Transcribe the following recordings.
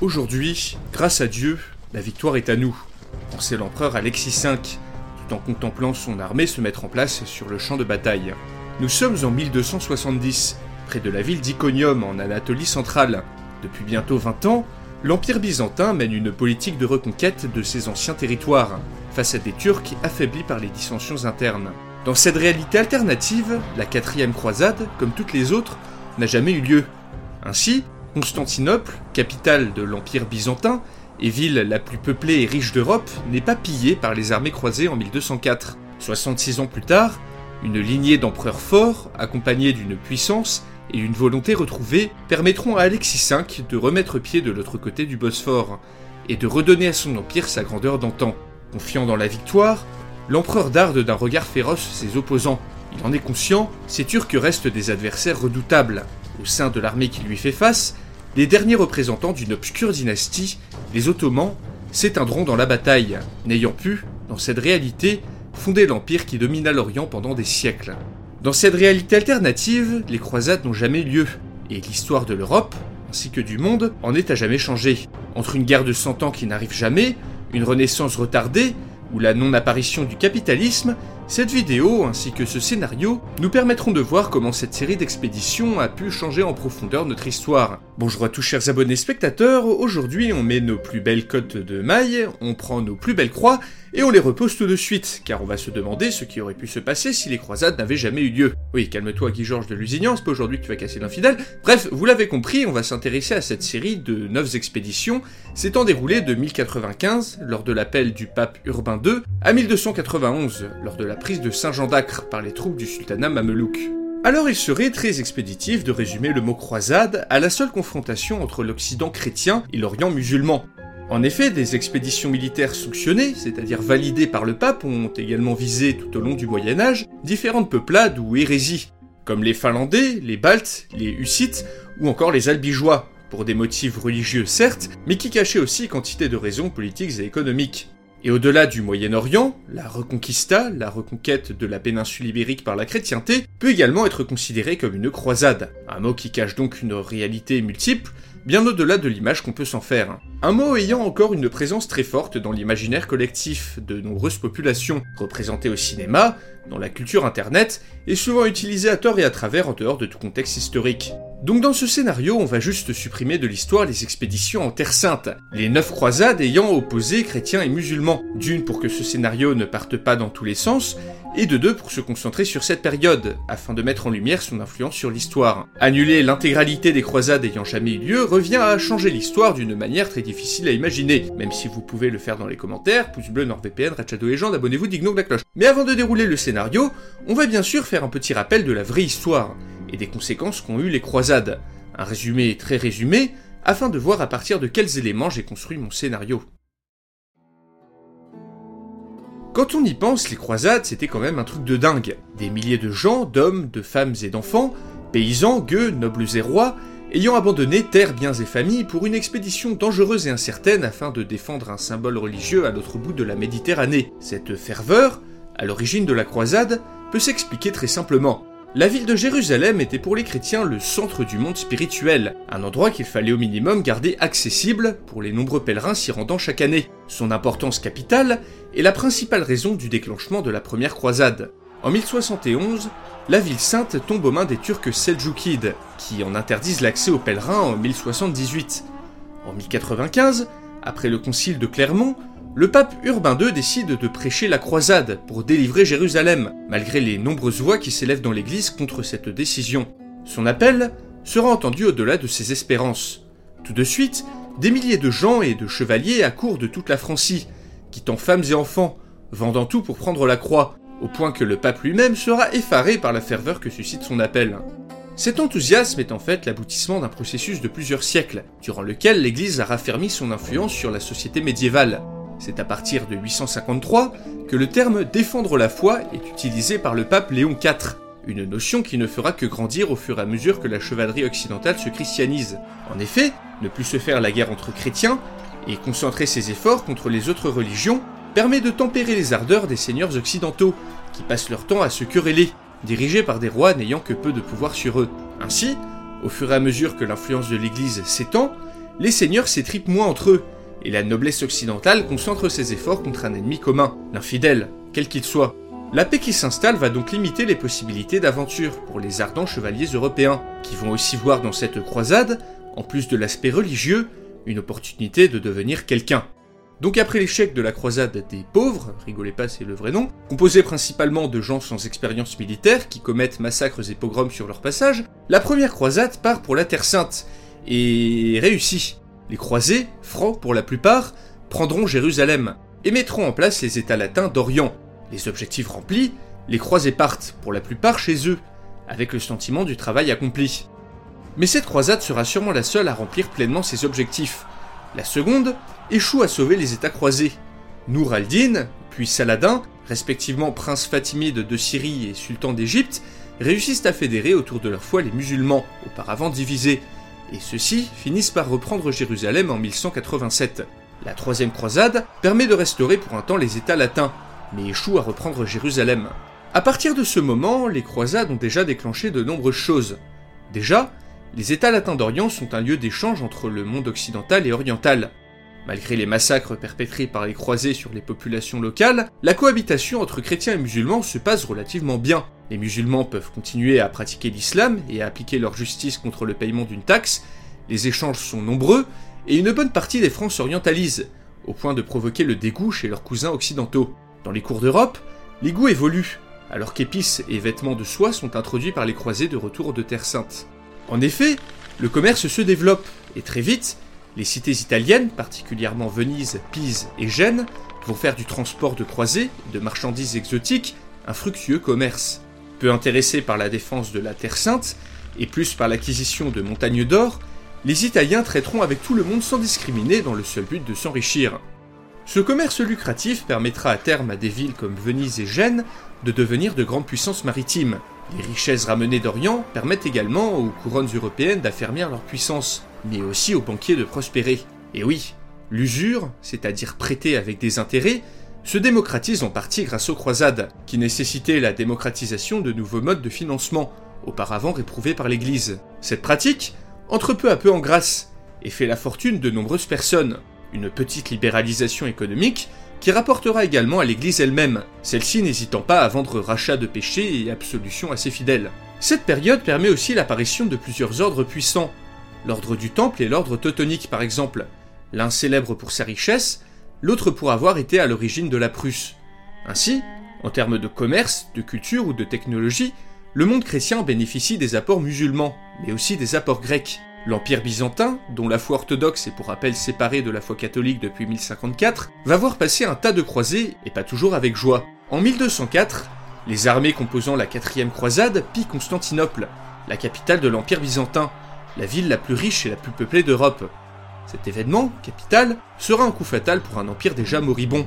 Aujourd'hui, grâce à Dieu, la victoire est à nous. C'est l'empereur Alexis V, tout en contemplant son armée se mettre en place sur le champ de bataille. Nous sommes en 1270, près de la ville d'Iconium en Anatolie centrale. Depuis bientôt 20 ans, l'Empire byzantin mène une politique de reconquête de ses anciens territoires, face à des Turcs affaiblis par les dissensions internes. Dans cette réalité alternative, la quatrième croisade, comme toutes les autres, n'a jamais eu lieu. Ainsi, Constantinople, capitale de l'Empire byzantin, et ville la plus peuplée et riche d'Europe, n'est pas pillée par les armées croisées en 1204. 66 ans plus tard, une lignée d'empereurs forts, accompagnée d'une puissance et une volonté retrouvée, permettront à Alexis V de remettre pied de l'autre côté du Bosphore, et de redonner à son empire sa grandeur d'antan. Confiant dans la victoire, l'empereur darde d'un regard féroce ses opposants. Il en est conscient, ces Turcs restent des adversaires redoutables. Au sein de l'armée qui lui fait face, les derniers représentants d'une obscure dynastie, les Ottomans, s'éteindront dans la bataille, n'ayant pu, dans cette réalité, fonder l'empire qui domina l'Orient pendant des siècles. Dans cette réalité alternative, les croisades n'ont jamais lieu, et l'histoire de l'Europe, ainsi que du monde, en est à jamais changée. Entre une guerre de cent ans qui n'arrive jamais, une renaissance retardée, ou la non-apparition du capitalisme, cette vidéo ainsi que ce scénario nous permettront de voir comment cette série d'expéditions a pu changer en profondeur notre histoire. Bonjour à tous chers abonnés spectateurs, aujourd'hui on met nos plus belles cotes de mailles, on prend nos plus belles croix et on les repose tout de suite, car on va se demander ce qui aurait pu se passer si les croisades n'avaient jamais eu lieu. Oui, calme-toi Guy Georges de Lusignan, c'est pas aujourd'hui que tu vas casser l'infidèle. Bref, vous l'avez compris, on va s'intéresser à cette série de 9 expéditions s'étant déroulée de 1095, lors de l'appel du pape Urbain II, à 1291, lors de la prise de Saint-Jean d'Acre par les troupes du sultanat mamelouk. Alors il serait très expéditif de résumer le mot croisade à la seule confrontation entre l'Occident chrétien et l'Orient musulman. En effet, des expéditions militaires sanctionnées, c'est-à-dire validées par le pape, ont également visé tout au long du Moyen Âge différentes peuplades ou hérésies, comme les Finlandais, les Baltes, les Hussites ou encore les Albigeois, pour des motifs religieux certes, mais qui cachaient aussi quantité de raisons politiques et économiques. Et au-delà du Moyen-Orient, la Reconquista, la reconquête de la péninsule ibérique par la chrétienté, peut également être considérée comme une croisade, un mot qui cache donc une réalité multiple, bien au-delà de l'image qu'on peut s'en faire. Un mot ayant encore une présence très forte dans l'imaginaire collectif de nombreuses populations, représentées au cinéma, dans la culture internet, et souvent utilisé à tort et à travers en dehors de tout contexte historique. Donc dans ce scénario, on va juste supprimer de l'histoire les expéditions en Terre Sainte, les neuf croisades ayant opposé chrétiens et musulmans, d'une pour que ce scénario ne parte pas dans tous les sens, et de deux pour se concentrer sur cette période, afin de mettre en lumière son influence sur l'histoire. Annuler l'intégralité des croisades ayant jamais eu lieu revient à changer l'histoire d'une manière très difficile à imaginer, même si vous pouvez le faire dans les commentaires, pouce bleu, NordVPN, Red Shadow Legend, abonnez-vous, dignons de la cloche. Mais avant de dérouler le scénario, on va bien sûr faire un petit rappel de la vraie histoire, et des conséquences qu'ont eu les croisades. Un résumé très résumé, afin de voir à partir de quels éléments j'ai construit mon scénario. Quand on y pense, les croisades, c'était quand même un truc de dingue. Des milliers de gens, d'hommes, de femmes et d'enfants, paysans, gueux, nobles et rois, ayant abandonné terres, biens et familles pour une expédition dangereuse et incertaine afin de défendre un symbole religieux à l'autre bout de la Méditerranée. Cette ferveur, à l'origine de la croisade, peut s'expliquer très simplement. La ville de Jérusalem était pour les chrétiens le centre du monde spirituel, un endroit qu'il fallait au minimum garder accessible pour les nombreux pèlerins s'y rendant chaque année. Son importance capitale est la principale raison du déclenchement de la première croisade. En 1071, la ville sainte tombe aux mains des Turcs seljoukides, qui en interdisent l'accès aux pèlerins en 1078. En 1095, après le concile de Clermont, le pape Urbain II décide de prêcher la croisade pour délivrer Jérusalem, malgré les nombreuses voix qui s'élèvent dans l'église contre cette décision. Son appel sera entendu au-delà de ses espérances. Tout de suite, des milliers de gens et de chevaliers accourent de toute la Francie, quittant femmes et enfants, vendant tout pour prendre la croix, au point que le pape lui-même sera effaré par la ferveur que suscite son appel. Cet enthousiasme est en fait l'aboutissement d'un processus de plusieurs siècles, durant lequel l'Église a raffermi son influence sur la société médiévale. C'est à partir de 853 que le terme défendre la foi est utilisé par le pape Léon IV, une notion qui ne fera que grandir au fur et à mesure que la chevalerie occidentale se christianise. En effet, ne plus se faire la guerre entre chrétiens et concentrer ses efforts contre les autres religions permet de tempérer les ardeurs des seigneurs occidentaux, qui passent leur temps à se quereller, dirigés par des rois n'ayant que peu de pouvoir sur eux. Ainsi, au fur et à mesure que l'influence de l'Église s'étend, les seigneurs s'étripent moins entre eux, et la noblesse occidentale concentre ses efforts contre un ennemi commun, l'infidèle, quel qu'il soit. La paix qui s'installe va donc limiter les possibilités d'aventure pour les ardents chevaliers européens, qui vont aussi voir dans cette croisade, en plus de l'aspect religieux, une opportunité de devenir quelqu'un. Donc après l'échec de la croisade des pauvres, rigolez pas c'est le vrai nom, composé principalement de gens sans expérience militaire qui commettent massacres et pogroms sur leur passage, la première croisade part pour la Terre Sainte, et réussit. Les croisés, francs pour la plupart, prendront Jérusalem, et mettront en place les États latins d'Orient. Les objectifs remplis, les croisés partent, pour la plupart chez eux, avec le sentiment du travail accompli. Mais cette croisade sera sûrement la seule à remplir pleinement ses objectifs. La seconde échoue à sauver les États croisés. Nour al-Din, puis Saladin, respectivement prince fatimide de Syrie et sultan d'Égypte, réussissent à fédérer autour de leur foi les musulmans, auparavant divisés, et ceux-ci finissent par reprendre Jérusalem en 1187. La troisième croisade permet de restaurer pour un temps les États latins, mais échoue à reprendre Jérusalem. À partir de ce moment, les croisades ont déjà déclenché de nombreuses choses. Déjà, les États latins d'Orient sont un lieu d'échange entre le monde occidental et oriental. Malgré les massacres perpétrés par les croisés sur les populations locales, la cohabitation entre chrétiens et musulmans se passe relativement bien. Les musulmans peuvent continuer à pratiquer l'islam et à appliquer leur justice contre le paiement d'une taxe, les échanges sont nombreux, et une bonne partie des francs s'orientalisent, au point de provoquer le dégoût chez leurs cousins occidentaux. Dans les cours d'Europe, les goûts évoluent, alors qu'épices et vêtements de soie sont introduits par les croisés de retour de Terre Sainte. En effet, le commerce se développe, et très vite, les cités italiennes, particulièrement Venise, Pise et Gênes, vont faire du transport de croisés, de marchandises exotiques, un fructueux commerce. Peu intéressés par la défense de la Terre Sainte, et plus par l'acquisition de montagnes d'or, les Italiens traiteront avec tout le monde sans discriminer dans le seul but de s'enrichir. Ce commerce lucratif permettra à terme à des villes comme Venise et Gênes de devenir de grandes puissances maritimes. Les richesses ramenées d'Orient permettent également aux couronnes européennes d'affermir leur puissance, mais aussi aux banquiers de prospérer. Et oui, l'usure, c'est-à-dire prêter avec des intérêts, se démocratise en partie grâce aux croisades, qui nécessitaient la démocratisation de nouveaux modes de financement, auparavant réprouvés par l'Église. Cette pratique entre peu à peu en grâce, et fait la fortune de nombreuses personnes. Une petite libéralisation économique qui rapportera également à l'Église elle-même, celle-ci n'hésitant pas à vendre rachat de péchés et absolution à ses fidèles. Cette période permet aussi l'apparition de plusieurs ordres puissants, l'ordre du Temple et l'ordre teutonique par exemple, l'un célèbre pour sa richesse, l'autre pour avoir été à l'origine de la Prusse. Ainsi, en termes de commerce, de culture ou de technologie, le monde chrétien bénéficie des apports musulmans, mais aussi des apports grecs. L'Empire byzantin, dont la foi orthodoxe est pour rappel séparée de la foi catholique depuis 1054, va voir passer un tas de croisés, et pas toujours avec joie. En 1204, les armées composant la quatrième croisade pillent Constantinople, la capitale de l'Empire byzantin, la ville la plus riche et la plus peuplée d'Europe. Cet événement, capital, sera un coup fatal pour un empire déjà moribond,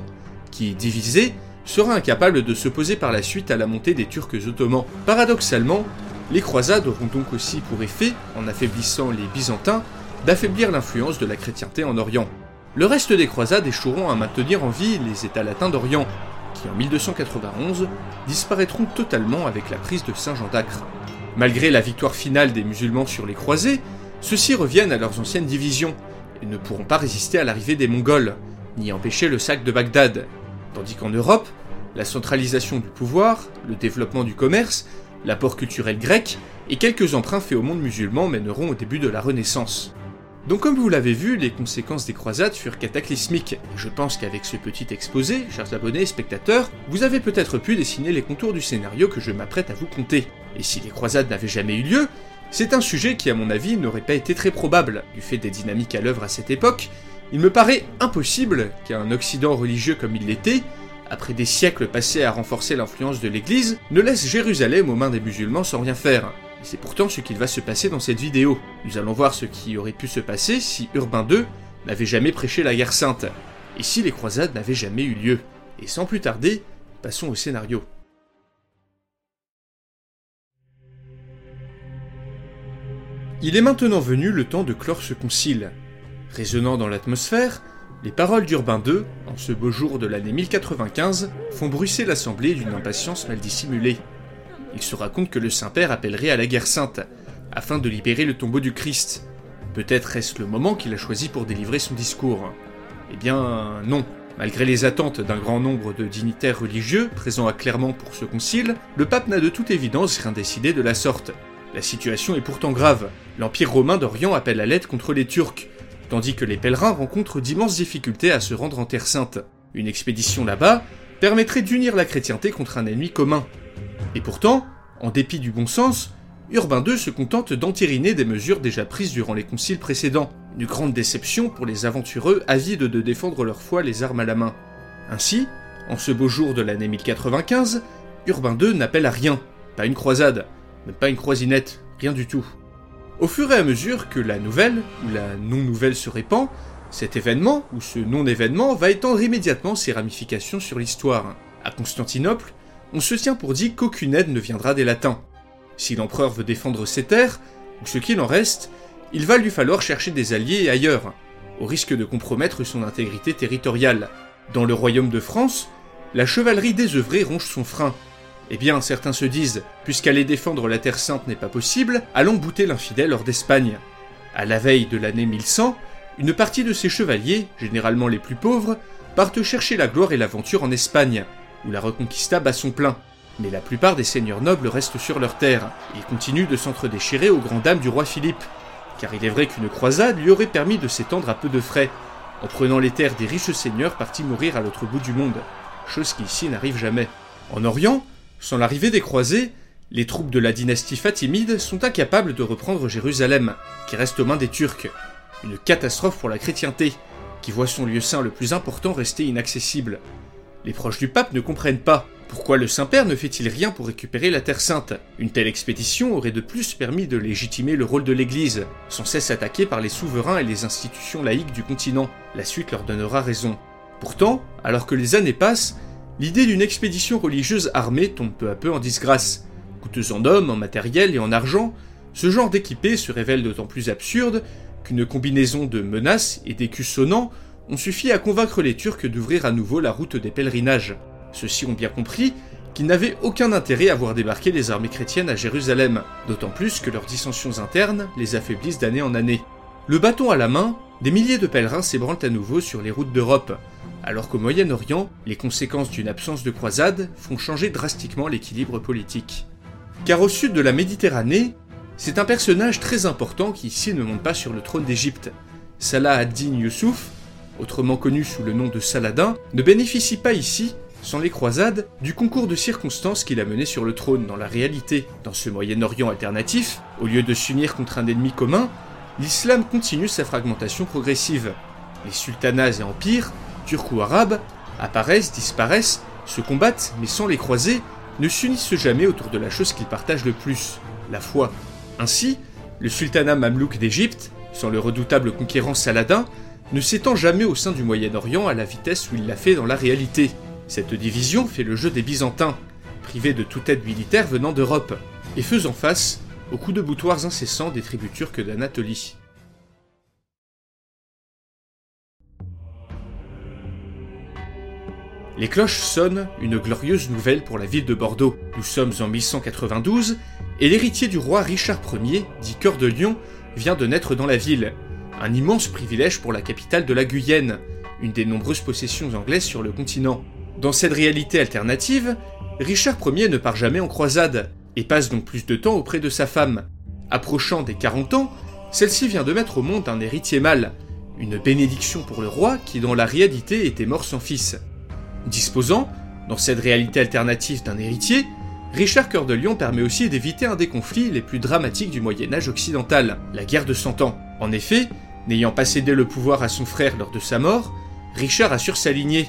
qui, divisé, sera incapable de s'opposer par la suite à la montée des Turcs ottomans. Paradoxalement, les croisades auront donc aussi pour effet, en affaiblissant les Byzantins, d'affaiblir l'influence de la chrétienté en Orient. Le reste des croisades échoueront à maintenir en vie les États latins d'Orient, qui en 1291 disparaîtront totalement avec la prise de Saint-Jean d'Acre. Malgré la victoire finale des musulmans sur les croisés, ceux-ci reviennent à leurs anciennes divisions ne pourront pas résister à l'arrivée des Mongols, ni empêcher le sac de Bagdad. Tandis qu'en Europe, la centralisation du pouvoir, le développement du commerce, l'apport culturel grec et quelques emprunts faits au monde musulman mèneront au début de la Renaissance. Donc comme vous l'avez vu, les conséquences des croisades furent cataclysmiques, et je pense qu'avec ce petit exposé, chers abonnés et spectateurs, vous avez peut-être pu dessiner les contours du scénario que je m'apprête à vous conter. Et si les croisades n'avaient jamais eu lieu, c'est un sujet qui à mon avis n'aurait pas été très probable, du fait des dynamiques à l'œuvre à cette époque, il me paraît impossible qu'un Occident religieux comme il l'était après des siècles passés à renforcer l'influence de l'Église, ne laisse Jérusalem aux mains des musulmans sans rien faire. Et c'est pourtant ce qu'il va se passer dans cette vidéo. Nous allons voir ce qui aurait pu se passer si Urbain II n'avait jamais prêché la guerre sainte, et si les croisades n'avaient jamais eu lieu. Et sans plus tarder, passons au scénario. Il est maintenant venu le temps de clore ce concile. Résonnant dans l'atmosphère, les paroles d'Urbain II, en ce beau jour de l'année 1095, font bruisser l'assemblée d'une impatience mal dissimulée. Il se raconte que le Saint-Père appellerait à la guerre sainte, afin de libérer le tombeau du Christ. Peut-être est-ce le moment qu'il a choisi pour délivrer son discours. Eh bien, non. Malgré les attentes d'un grand nombre de dignitaires religieux présents à Clermont pour ce concile, le pape n'a de toute évidence rien décidé de la sorte. La situation est pourtant grave. L'Empire romain d'Orient appelle à l'aide contre les Turcs, tandis que les pèlerins rencontrent d'immenses difficultés à se rendre en Terre Sainte. Une expédition là-bas permettrait d'unir la chrétienté contre un ennemi commun. Et pourtant, en dépit du bon sens, Urbain II se contente d'entériner des mesures déjà prises durant les conciles précédents. Une grande déception pour les aventureux avides de défendre leur foi les armes à la main. Ainsi, en ce beau jour de l'année 1095, Urbain II n'appelle à rien, pas une croisade, même pas une croisinette, rien du tout. Au fur et à mesure que la nouvelle ou la non-nouvelle se répand, cet événement ou ce non-événement va étendre immédiatement ses ramifications sur l'histoire. À Constantinople, on se tient pour dit qu'aucune aide ne viendra des latins. Si l'empereur veut défendre ses terres, ou ce qu'il en reste, il va lui falloir chercher des alliés ailleurs, au risque de compromettre son intégrité territoriale. Dans le royaume de France, la chevalerie désœuvrée ronge son frein, eh bien, certains se disent, puisqu'aller défendre la Terre Sainte n'est pas possible, allons bouter l'infidèle hors d'Espagne. À la veille de l'année 1100, une partie de ces chevaliers, généralement les plus pauvres, partent chercher la gloire et l'aventure en Espagne, où la reconquista bat son plein. Mais la plupart des seigneurs nobles restent sur leurs terres, et continuent de s'entre-déchirer aux grandes dames du roi Philippe, car il est vrai qu'une croisade lui aurait permis de s'étendre à peu de frais, en prenant les terres des riches seigneurs partis mourir à l'autre bout du monde, chose qui ici n'arrive jamais. En Orient, sans l'arrivée des croisés, les troupes de la dynastie fatimide sont incapables de reprendre Jérusalem, qui reste aux mains des Turcs. Une catastrophe pour la chrétienté, qui voit son lieu saint le plus important rester inaccessible. Les proches du pape ne comprennent pas. Pourquoi le Saint-Père ne fait-il rien pour récupérer la Terre Sainte Une telle expédition aurait de plus permis de légitimer le rôle de l'Église, sans cesse attaquée par les souverains et les institutions laïques du continent. La suite leur donnera raison. Pourtant, alors que les années passent, L'idée d'une expédition religieuse armée tombe peu à peu en disgrâce. Coûteuse en hommes, en matériel et en argent, ce genre d'équipé se révèle d'autant plus absurde qu'une combinaison de menaces et d'écus sonnants ont suffi à convaincre les Turcs d'ouvrir à nouveau la route des pèlerinages. Ceux-ci ont bien compris qu'ils n'avaient aucun intérêt à voir débarquer les armées chrétiennes à Jérusalem, d'autant plus que leurs dissensions internes les affaiblissent d'année en année. Le bâton à la main, des milliers de pèlerins s'ébranlent à nouveau sur les routes d'Europe, alors qu'au Moyen-Orient, les conséquences d'une absence de croisade font changer drastiquement l'équilibre politique. Car au sud de la Méditerranée, c'est un personnage très important qui ici ne monte pas sur le trône d'Égypte. Salah ad-Din Youssouf, autrement connu sous le nom de Saladin, ne bénéficie pas ici, sans les croisades, du concours de circonstances qu'il a mené sur le trône dans la réalité. Dans ce Moyen-Orient alternatif, au lieu de s'unir contre un ennemi commun, l'islam continue sa fragmentation progressive. Les sultanats et empires turcs ou arabes, apparaissent, disparaissent, se combattent, mais sans les croiser, ne s'unissent jamais autour de la chose qu'ils partagent le plus, la foi. Ainsi, le sultanat mamelouk d'Égypte, sans le redoutable conquérant Saladin, ne s'étend jamais au sein du Moyen-Orient à la vitesse où il l'a fait dans la réalité. Cette division fait le jeu des Byzantins, privés de toute aide militaire venant d'Europe, et faisant face aux coups de boutoirs incessants des tribus turques d'Anatolie. Les cloches sonnent une glorieuse nouvelle pour la ville de Bordeaux. Nous sommes en 1192 et l'héritier du roi Richard Ier, dit Cœur de Lion, vient de naître dans la ville. Un immense privilège pour la capitale de la Guyenne, une des nombreuses possessions anglaises sur le continent. Dans cette réalité alternative, Richard Ier ne part jamais en croisade et passe donc plus de temps auprès de sa femme. Approchant des 40 ans, celle-ci vient de mettre au monde un héritier mâle, une bénédiction pour le roi qui dans la réalité était mort sans fils. Disposant, dans cette réalité alternative d'un héritier, Richard Cœur de Lion permet aussi d'éviter un des conflits les plus dramatiques du Moyen Âge occidental, la guerre de Cent Ans. En effet, n'ayant pas cédé le pouvoir à son frère lors de sa mort, Richard assure sa lignée.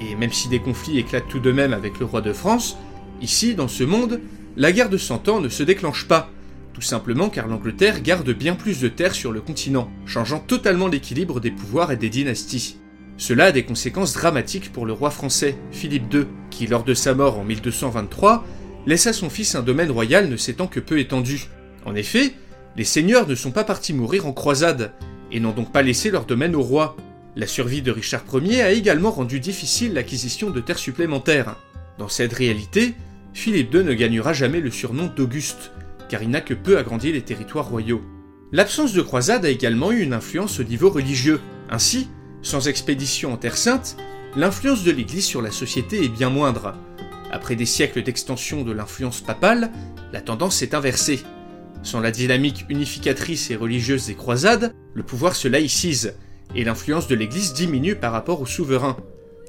Et même si des conflits éclatent tout de même avec le roi de France, ici, dans ce monde, la guerre de Cent Ans ne se déclenche pas, tout simplement car l'Angleterre garde bien plus de terres sur le continent, changeant totalement l'équilibre des pouvoirs et des dynasties. Cela a des conséquences dramatiques pour le roi français, Philippe II, qui, lors de sa mort en 1223, laisse à son fils un domaine royal ne s'étant que peu étendu. En effet, les seigneurs ne sont pas partis mourir en croisade, et n'ont donc pas laissé leur domaine au roi. La survie de Richard Ier a également rendu difficile l'acquisition de terres supplémentaires. Dans cette réalité, Philippe II ne gagnera jamais le surnom d'Auguste, car il n'a que peu agrandi les territoires royaux. L'absence de croisade a également eu une influence au niveau religieux. Ainsi, sans expédition en Terre Sainte, l'influence de l'Église sur la société est bien moindre. Après des siècles d'extension de l'influence papale, la tendance s'est inversée. Sans la dynamique unificatrice et religieuse des croisades, le pouvoir se laïcise, et l'influence de l'Église diminue par rapport au souverain.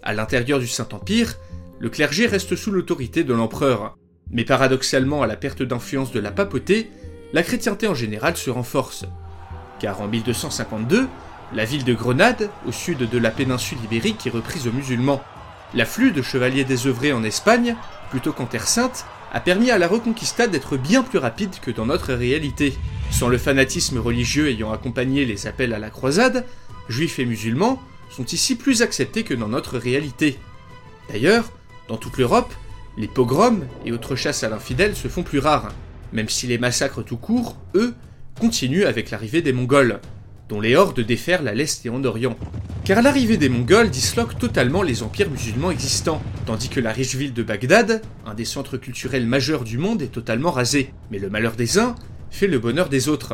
À l'intérieur du Saint-Empire, le clergé reste sous l'autorité de l'empereur. Mais paradoxalement à la perte d'influence de la papauté, la chrétienté en général se renforce. Car en 1252, la ville de Grenade, au sud de la péninsule ibérique, est reprise aux musulmans. L'afflux de chevaliers désœuvrés en Espagne, plutôt qu'en Terre Sainte, a permis à la Reconquista d'être bien plus rapide que dans notre réalité. Sans le fanatisme religieux ayant accompagné les appels à la croisade, juifs et musulmans sont ici plus acceptés que dans notre réalité. D'ailleurs, dans toute l'Europe, les pogroms et autres chasses à l'infidèle se font plus rares, même si les massacres tout court, eux, continuent avec l'arrivée des Mongols dont les hordes déferlent à l'est et en orient. Car l'arrivée des Mongols disloque totalement les empires musulmans existants, tandis que la riche ville de Bagdad, un des centres culturels majeurs du monde, est totalement rasée. Mais le malheur des uns fait le bonheur des autres.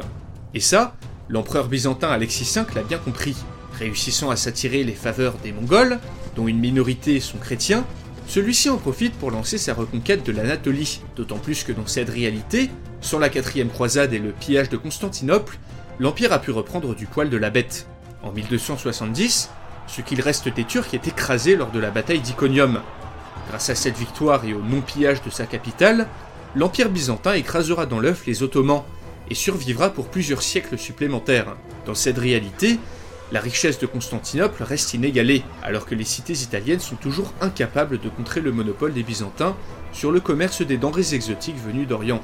Et ça, l'empereur byzantin Alexis V l'a bien compris. Réussissant à s'attirer les faveurs des Mongols, dont une minorité sont chrétiens, celui-ci en profite pour lancer sa reconquête de l'Anatolie, d'autant plus que dans cette réalité, sans la quatrième croisade et le pillage de Constantinople, l'Empire a pu reprendre du poil de la bête. En 1270, ce qu'il reste des Turcs est écrasé lors de la bataille d'Iconium. Grâce à cette victoire et au non-pillage de sa capitale, l'Empire byzantin écrasera dans l'œuf les Ottomans et survivra pour plusieurs siècles supplémentaires. Dans cette réalité, la richesse de Constantinople reste inégalée, alors que les cités italiennes sont toujours incapables de contrer le monopole des Byzantins sur le commerce des denrées exotiques venues d'Orient.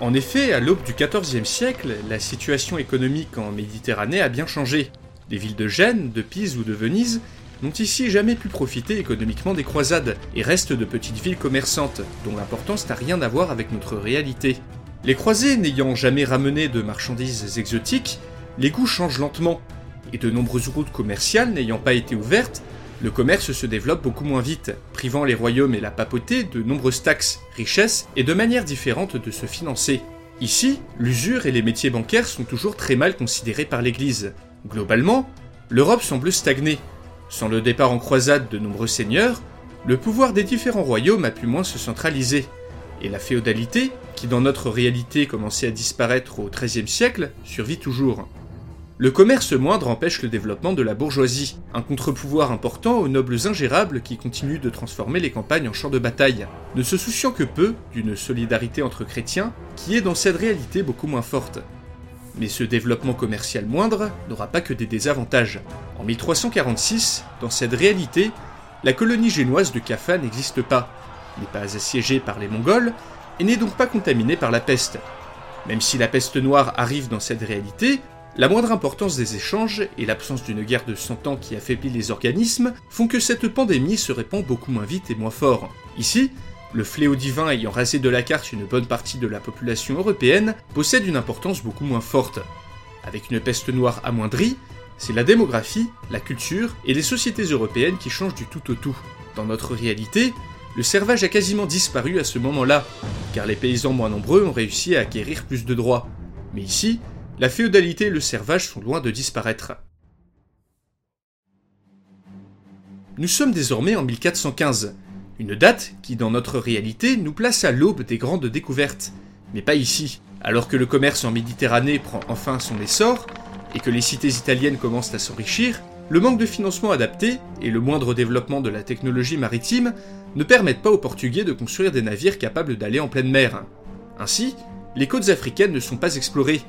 En effet, à l'aube du XIVe siècle, la situation économique en Méditerranée a bien changé. Les villes de Gênes, de Pise ou de Venise n'ont ici jamais pu profiter économiquement des croisades et restent de petites villes commerçantes, dont l'importance n'a rien à voir avec notre réalité. Les croisés n'ayant jamais ramené de marchandises exotiques, les goûts changent lentement, et de nombreuses routes commerciales n'ayant pas été ouvertes, le commerce se développe beaucoup moins vite, privant les royaumes et la papauté de nombreuses taxes, richesses et de manières différentes de se financer. Ici, l'usure et les métiers bancaires sont toujours très mal considérés par l'Église. Globalement, l'Europe semble stagner. Sans le départ en croisade de nombreux seigneurs, le pouvoir des différents royaumes a pu moins se centraliser. Et la féodalité, qui dans notre réalité commençait à disparaître au XIIIe siècle, survit toujours. Le commerce moindre empêche le développement de la bourgeoisie, un contre-pouvoir important aux nobles ingérables qui continuent de transformer les campagnes en champs de bataille, ne se souciant que peu d'une solidarité entre chrétiens qui est dans cette réalité beaucoup moins forte. Mais ce développement commercial moindre n'aura pas que des désavantages. En 1346, dans cette réalité, la colonie génoise de Kaffa n'existe pas, n'est pas assiégée par les Mongols et n'est donc pas contaminée par la peste. Même si la peste noire arrive dans cette réalité, la moindre importance des échanges et l'absence d'une guerre de 100 ans qui affaiblit les organismes font que cette pandémie se répand beaucoup moins vite et moins fort. Ici, le fléau divin ayant rasé de la carte une bonne partie de la population européenne possède une importance beaucoup moins forte. Avec une peste noire amoindrie, c'est la démographie, la culture et les sociétés européennes qui changent du tout au tout. Dans notre réalité, le servage a quasiment disparu à ce moment-là, car les paysans moins nombreux ont réussi à acquérir plus de droits. Mais ici, la féodalité et le servage sont loin de disparaître. Nous sommes désormais en 1415, une date qui dans notre réalité nous place à l'aube des grandes découvertes, mais pas ici. Alors que le commerce en Méditerranée prend enfin son essor, et que les cités italiennes commencent à s'enrichir, le manque de financement adapté et le moindre développement de la technologie maritime ne permettent pas aux Portugais de construire des navires capables d'aller en pleine mer. Ainsi, les côtes africaines ne sont pas explorées,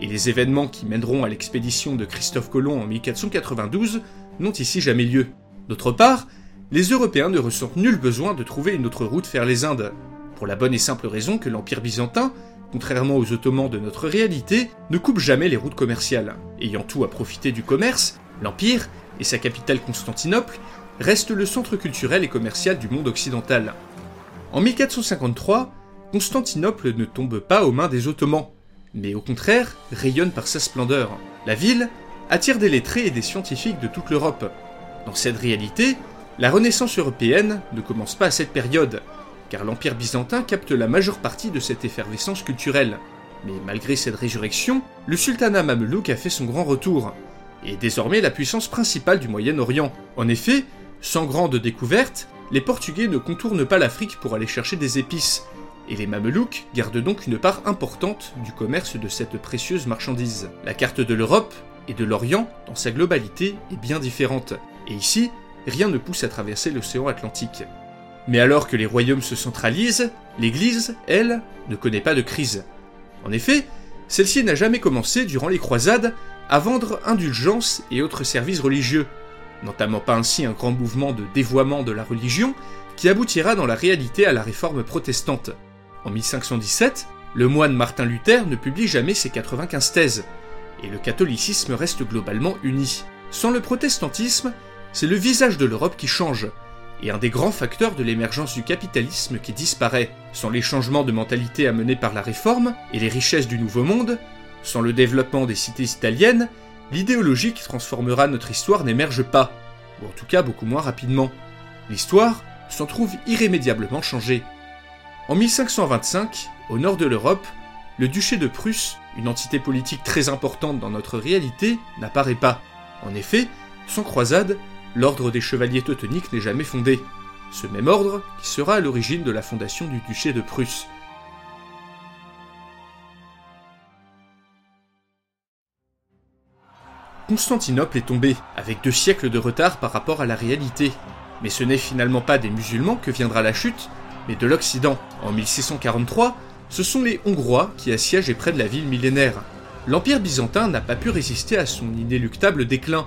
et les événements qui mèneront à l'expédition de Christophe Colomb en 1492 n'ont ici jamais lieu. D'autre part, les Européens ne ressentent nul besoin de trouver une autre route vers les Indes, pour la bonne et simple raison que l'Empire byzantin, contrairement aux Ottomans de notre réalité, ne coupe jamais les routes commerciales. Ayant tout à profiter du commerce, l'Empire, et sa capitale Constantinople, restent le centre culturel et commercial du monde occidental. En 1453, Constantinople ne tombe pas aux mains des Ottomans, mais au contraire rayonne par sa splendeur. La ville attire des lettrés et des scientifiques de toute l'Europe. Dans cette réalité, la Renaissance européenne ne commence pas à cette période, car l'Empire byzantin capte la majeure partie de cette effervescence culturelle. Mais malgré cette résurrection, le sultanat mamelouk a fait son grand retour, et est désormais la puissance principale du Moyen-Orient. En effet, sans grande découverte, les Portugais ne contournent pas l'Afrique pour aller chercher des épices, et les Mamelouks gardent donc une part importante du commerce de cette précieuse marchandise. La carte de l'Europe et de l'Orient, dans sa globalité, est bien différente, et ici, rien ne pousse à traverser l'océan Atlantique. Mais alors que les royaumes se centralisent, l'Église, elle, ne connaît pas de crise. En effet, celle-ci n'a jamais commencé, durant les croisades, à vendre indulgences et autres services religieux, n'entamant pas ainsi un grand mouvement de dévoiement de la religion qui aboutira dans la réalité à la réforme protestante. En 1517, le moine Martin Luther ne publie jamais ses 95 thèses, et le catholicisme reste globalement uni. Sans le protestantisme, c'est le visage de l'Europe qui change, et un des grands facteurs de l'émergence du capitalisme qui disparaît. Sans les changements de mentalité amenés par la réforme et les richesses du Nouveau Monde, sans le développement des cités italiennes, l'idéologie qui transformera notre histoire n'émerge pas, ou en tout cas beaucoup moins rapidement. L'histoire s'en trouve irrémédiablement changée. En 1525, au nord de l'Europe, le duché de Prusse, une entité politique très importante dans notre réalité, n'apparaît pas. En effet, sans croisade, l'ordre des chevaliers teutoniques n'est jamais fondé. Ce même ordre qui sera à l'origine de la fondation du duché de Prusse. Constantinople est tombée, avec deux siècles de retard par rapport à la réalité. Mais ce n'est finalement pas des musulmans que viendra la chute, mais de l'Occident. En 1643, ce sont les Hongrois qui assiègent et prennent la ville millénaire. L'Empire byzantin n'a pas pu résister à son inéluctable déclin,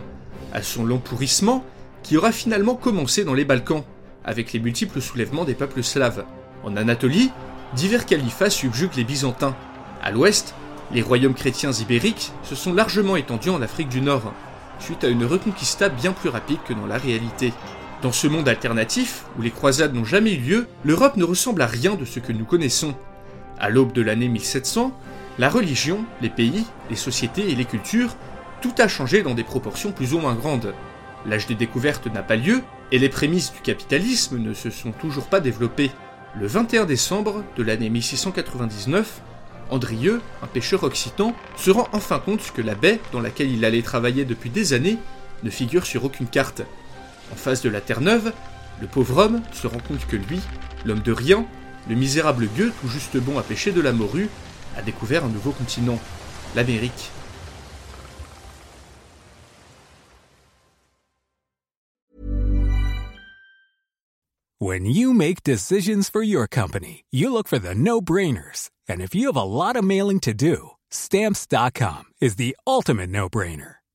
à son long pourrissement qui aura finalement commencé dans les Balkans, avec les multiples soulèvements des peuples slaves. En Anatolie, divers califats subjuguent les Byzantins. À l'ouest, les royaumes chrétiens ibériques se sont largement étendus en Afrique du Nord, suite à une reconquista bien plus rapide que dans la réalité. Dans ce monde alternatif, où les croisades n'ont jamais eu lieu, l'Europe ne ressemble à rien de ce que nous connaissons. À l'aube de l'année 1700, la religion, les pays, les sociétés et les cultures, tout a changé dans des proportions plus ou moins grandes. L'âge des découvertes n'a pas lieu, et les prémices du capitalisme ne se sont toujours pas développées. Le 21 décembre de l'année 1699, Andrieux, un pêcheur occitan, se rend enfin compte que la baie dans laquelle il allait travailler depuis des années ne figure sur aucune carte. En face de la Terre-Neuve, le pauvre homme se rend compte que lui, l'homme de rien, le misérable gueux tout juste bon à pêcher de la morue, a découvert un nouveau continent, l'Amérique. When you make decisions for your company, you look for the no-brainers. And if you have a lot of mailing to do, stamps.com is the ultimate no-brainer.